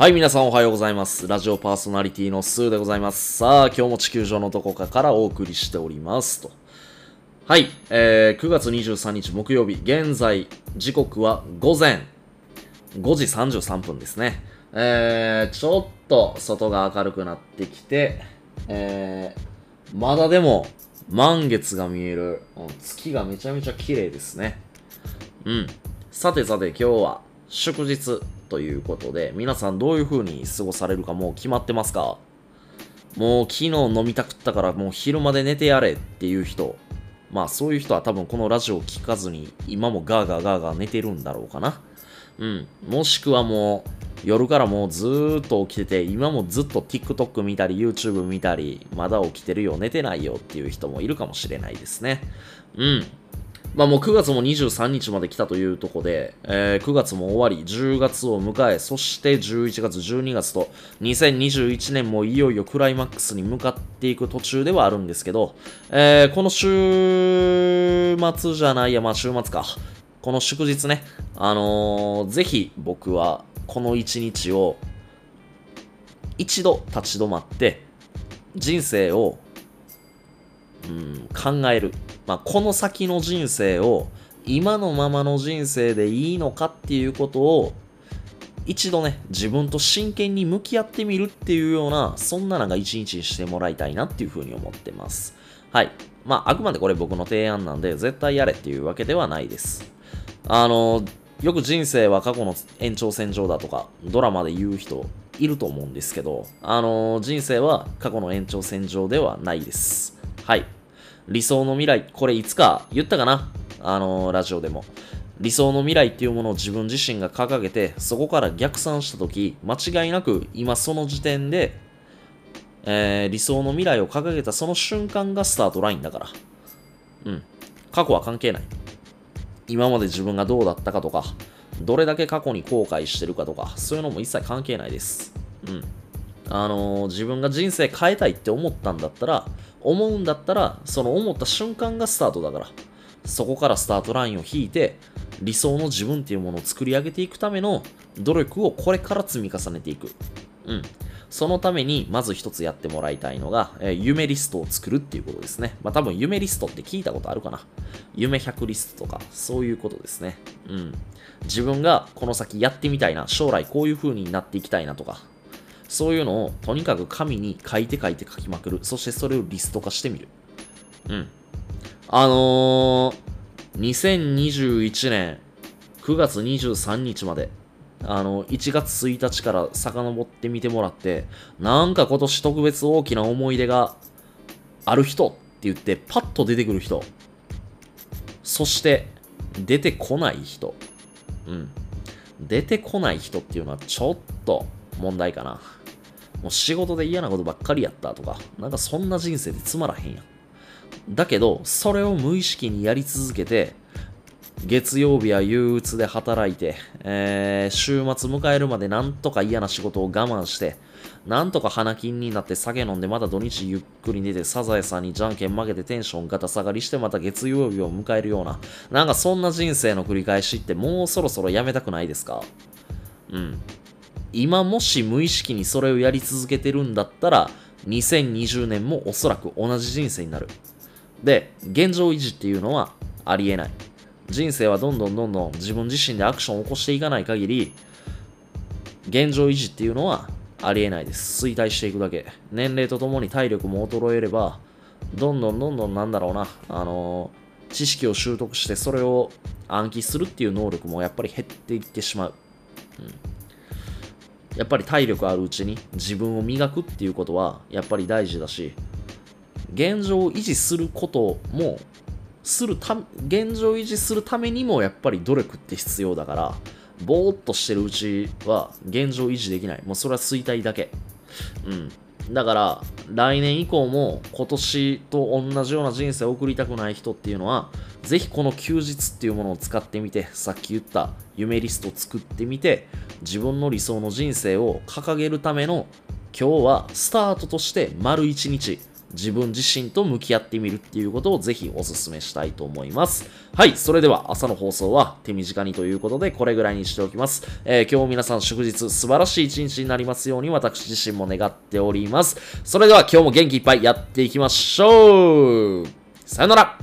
はい、皆さんおはようございます。ラジオパーソナリティのスーでございます。さあ、今日も地球上のどこかからお送りしておりますと。はい、えー、9月23日木曜日、現在、時刻は午前5時33分ですね。えー、ちょっと外が明るくなってきて、えー、まだでも満月が見える、月がめちゃめちゃ綺麗ですね。うん。さてさて今日は祝日ということで、皆さんどういう風に過ごされるかもう決まってますか？もう昨日飲みたくったからもう昼まで寝てやれっていう人、まあそういう人は多分このラジオを聞かずに今もガーガーガーガー寝てるんだろうかな。うん。もしくはもう夜からもうずーっと起きてて、今もずっと TikTok 見たり YouTube 見たり、まだ起きてるよ、寝てないよっていう人もいるかもしれないですね。うん。まあもう9月も23日まで来たというとこで、えー9月も終わり、10月を迎え、そして11月、12月と、2021年もいよいよクライマックスに向かっていく途中ではあるんですけど、えーこの週末じゃないや、まあ週末か。この祝日ね、あのーぜひ僕はこの一日を一度立ち止まって、人生をうん、考える、まあ、この先の人生を今のままの人生でいいのかっていうことを一度ね自分と真剣に向き合ってみるっていうようなそんななんか一日にしてもらいたいなっていうふうに思ってます。はい。まああくまでこれ僕の提案なんで絶対やれっていうわけではないです。あのよく人生は過去の延長線上だとかドラマで言う人いると思うんですけどあの人生は過去の延長線上ではないです。はい。理想の未来、これいつか言ったかな？あのラジオでも。理想の未来っていうものを自分自身が掲げて、そこから逆算したとき、間違いなく今その時点で、えー理想の未来を掲げたその瞬間がスタートラインだから。うん。過去は関係ない。今まで自分がどうだったかとか、どれだけ過去に後悔してるかとか、そういうのも一切関係ないです。うん。あのー自分が人生変えたいって思ったんだったら、思うんだったら、その思った瞬間がスタートだから、そこからスタートラインを引いて、理想の自分っていうものを作り上げていくための努力をこれから積み重ねていく。うん。そのために、まず一つやってもらいたいのが、えー夢リストを作るっていうことですね。まあ多分夢リストって聞いたことあるかな。夢100リストとか、そういうことですね。うん。自分がこの先やってみたいな、将来こういう風になっていきたいなとか、そういうのをとにかく紙に書いて書いて書きまくる。そしてそれをリスト化してみる。うん。あのー、2021年9月23日まで、あの、1月1日から遡ってみてもらって、なんか今年特別大きな思い出がある人って言って、パッと出てくる人。そして、出てこない人。うん。出てこない人っていうのはちょっと問題かな。もう仕事で嫌なことばっかりやったとか、なんかそんな人生でつまらへんやん。だけど、それを無意識にやり続けて、月曜日は憂鬱で働いて、えー週末迎えるまでなんとか嫌な仕事を我慢して、なんとか花金になって酒飲んでまた土日ゆっくり寝てサザエさんにじゃんけん負けてテンションガタ下がりしてまた月曜日を迎えるような、なんかそんな人生の繰り返しってもうそろそろやめたくないですか？うん。今もし無意識にそれをやり続けてるんだったら、2020年もおそらく同じ人生になる。で、現状維持っていうのはありえない。人生はどんどんどんどん自分自身でアクションを起こしていかない限り、現状維持っていうのはありえないです。衰退していくだけ。年齢とともに体力も衰えれば、どんどんどんどんなんだろうな、あのー知識を習得してそれを暗記するっていう能力もやっぱり減っていってしまう。うんやっぱり体力あるうちに自分を磨くっていうことはやっぱり大事だし、現状を維持することも、するた、現状維持するためにもやっぱり努力って必要だから、ぼーっとしてるうちは現状維持できない。もうそれは衰退だけ。うん。だから、来年以降も今年と同じような人生を送りたくない人っていうのは、ぜひこの休日っていうものを使ってみて、さっき言った夢リストを作ってみて、自分の理想の人生を掲げるための今日はスタートとして丸一日自分自身と向き合ってみるっていうことをぜひお勧めしたいと思います。はい、それでは朝の放送は手短にということでこれぐらいにしておきます。えー今日も皆さん祝日素晴らしい一日になりますように私自身も願っております。それでは今日も元気いっぱいやっていきましょうさよなら